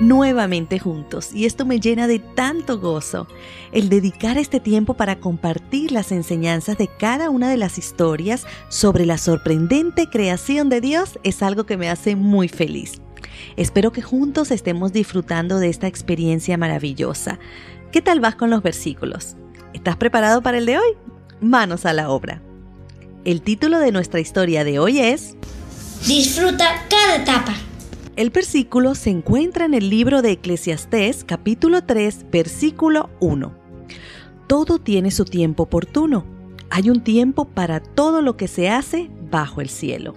nuevamente juntos y esto me llena de tanto gozo. El dedicar este tiempo para compartir las enseñanzas de cada una de las historias sobre la sorprendente creación de Dios es algo que me hace muy feliz. Espero que juntos estemos disfrutando de esta experiencia maravillosa. ¿Qué tal vas con los versículos? ¿Estás preparado para el de hoy? Manos a la obra. El título de nuestra historia de hoy es Disfruta cada etapa. El versículo se encuentra en el libro de Eclesiastés capítulo 3 versículo 1. Todo tiene su tiempo oportuno. Hay un tiempo para todo lo que se hace bajo el cielo.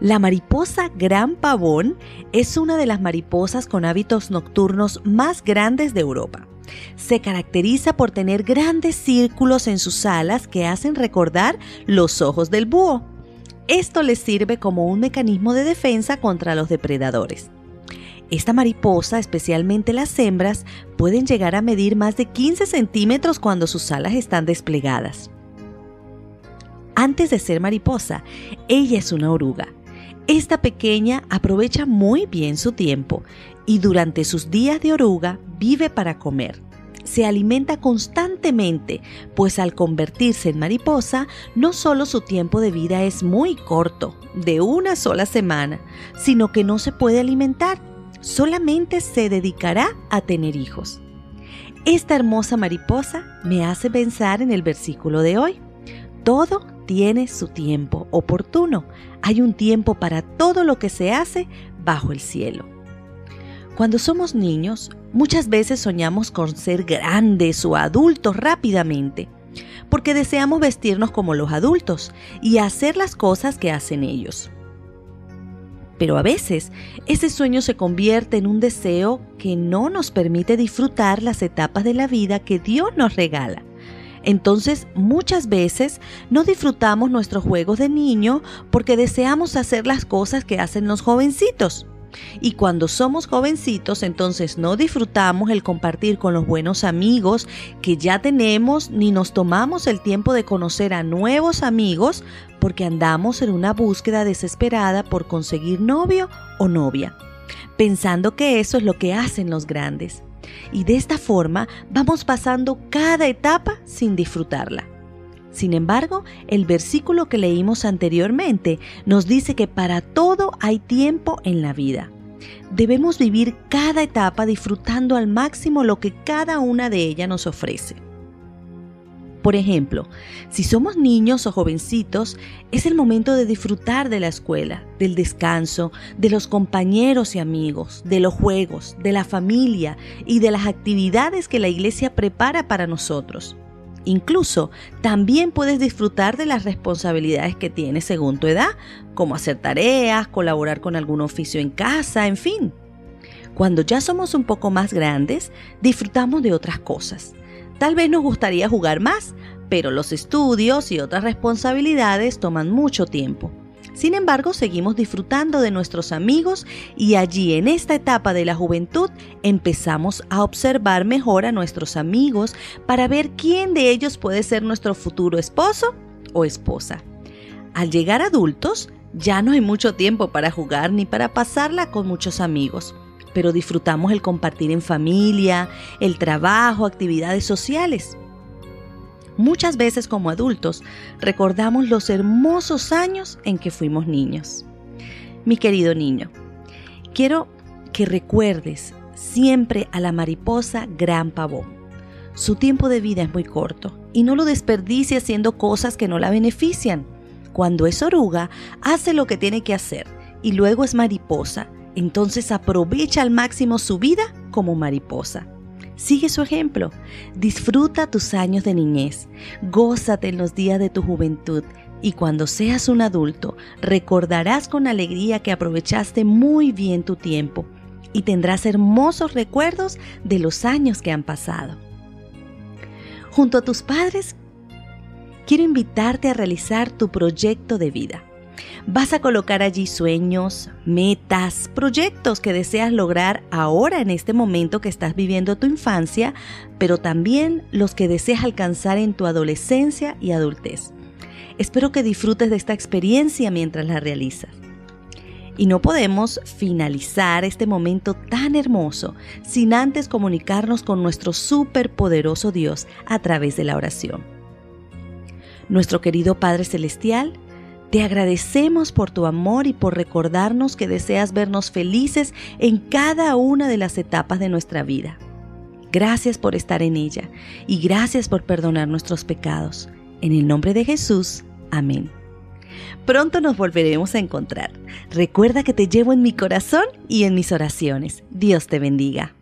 La mariposa gran pavón es una de las mariposas con hábitos nocturnos más grandes de Europa. Se caracteriza por tener grandes círculos en sus alas que hacen recordar los ojos del búho. Esto les sirve como un mecanismo de defensa contra los depredadores. Esta mariposa, especialmente las hembras, pueden llegar a medir más de 15 centímetros cuando sus alas están desplegadas. Antes de ser mariposa, ella es una oruga. Esta pequeña aprovecha muy bien su tiempo y durante sus días de oruga vive para comer se alimenta constantemente, pues al convertirse en mariposa, no solo su tiempo de vida es muy corto, de una sola semana, sino que no se puede alimentar, solamente se dedicará a tener hijos. Esta hermosa mariposa me hace pensar en el versículo de hoy. Todo tiene su tiempo oportuno. Hay un tiempo para todo lo que se hace bajo el cielo. Cuando somos niños, muchas veces soñamos con ser grandes o adultos rápidamente, porque deseamos vestirnos como los adultos y hacer las cosas que hacen ellos. Pero a veces ese sueño se convierte en un deseo que no nos permite disfrutar las etapas de la vida que Dios nos regala. Entonces muchas veces no disfrutamos nuestros juegos de niño porque deseamos hacer las cosas que hacen los jovencitos. Y cuando somos jovencitos, entonces no disfrutamos el compartir con los buenos amigos que ya tenemos, ni nos tomamos el tiempo de conocer a nuevos amigos porque andamos en una búsqueda desesperada por conseguir novio o novia, pensando que eso es lo que hacen los grandes. Y de esta forma vamos pasando cada etapa sin disfrutarla. Sin embargo, el versículo que leímos anteriormente nos dice que para todo hay tiempo en la vida. Debemos vivir cada etapa disfrutando al máximo lo que cada una de ellas nos ofrece. Por ejemplo, si somos niños o jovencitos, es el momento de disfrutar de la escuela, del descanso, de los compañeros y amigos, de los juegos, de la familia y de las actividades que la iglesia prepara para nosotros. Incluso también puedes disfrutar de las responsabilidades que tienes según tu edad, como hacer tareas, colaborar con algún oficio en casa, en fin. Cuando ya somos un poco más grandes, disfrutamos de otras cosas. Tal vez nos gustaría jugar más, pero los estudios y otras responsabilidades toman mucho tiempo. Sin embargo, seguimos disfrutando de nuestros amigos y allí en esta etapa de la juventud empezamos a observar mejor a nuestros amigos para ver quién de ellos puede ser nuestro futuro esposo o esposa. Al llegar adultos, ya no hay mucho tiempo para jugar ni para pasarla con muchos amigos, pero disfrutamos el compartir en familia, el trabajo, actividades sociales. Muchas veces como adultos recordamos los hermosos años en que fuimos niños. Mi querido niño, quiero que recuerdes siempre a la mariposa gran pavón. Su tiempo de vida es muy corto y no lo desperdicie haciendo cosas que no la benefician. Cuando es oruga, hace lo que tiene que hacer y luego es mariposa, entonces aprovecha al máximo su vida como mariposa. Sigue su ejemplo. Disfruta tus años de niñez. Gózate en los días de tu juventud. Y cuando seas un adulto, recordarás con alegría que aprovechaste muy bien tu tiempo y tendrás hermosos recuerdos de los años que han pasado. Junto a tus padres, quiero invitarte a realizar tu proyecto de vida. Vas a colocar allí sueños, metas, proyectos que deseas lograr ahora en este momento que estás viviendo tu infancia, pero también los que deseas alcanzar en tu adolescencia y adultez. Espero que disfrutes de esta experiencia mientras la realizas. Y no podemos finalizar este momento tan hermoso sin antes comunicarnos con nuestro superpoderoso Dios a través de la oración. Nuestro querido Padre Celestial, te agradecemos por tu amor y por recordarnos que deseas vernos felices en cada una de las etapas de nuestra vida. Gracias por estar en ella y gracias por perdonar nuestros pecados. En el nombre de Jesús, amén. Pronto nos volveremos a encontrar. Recuerda que te llevo en mi corazón y en mis oraciones. Dios te bendiga.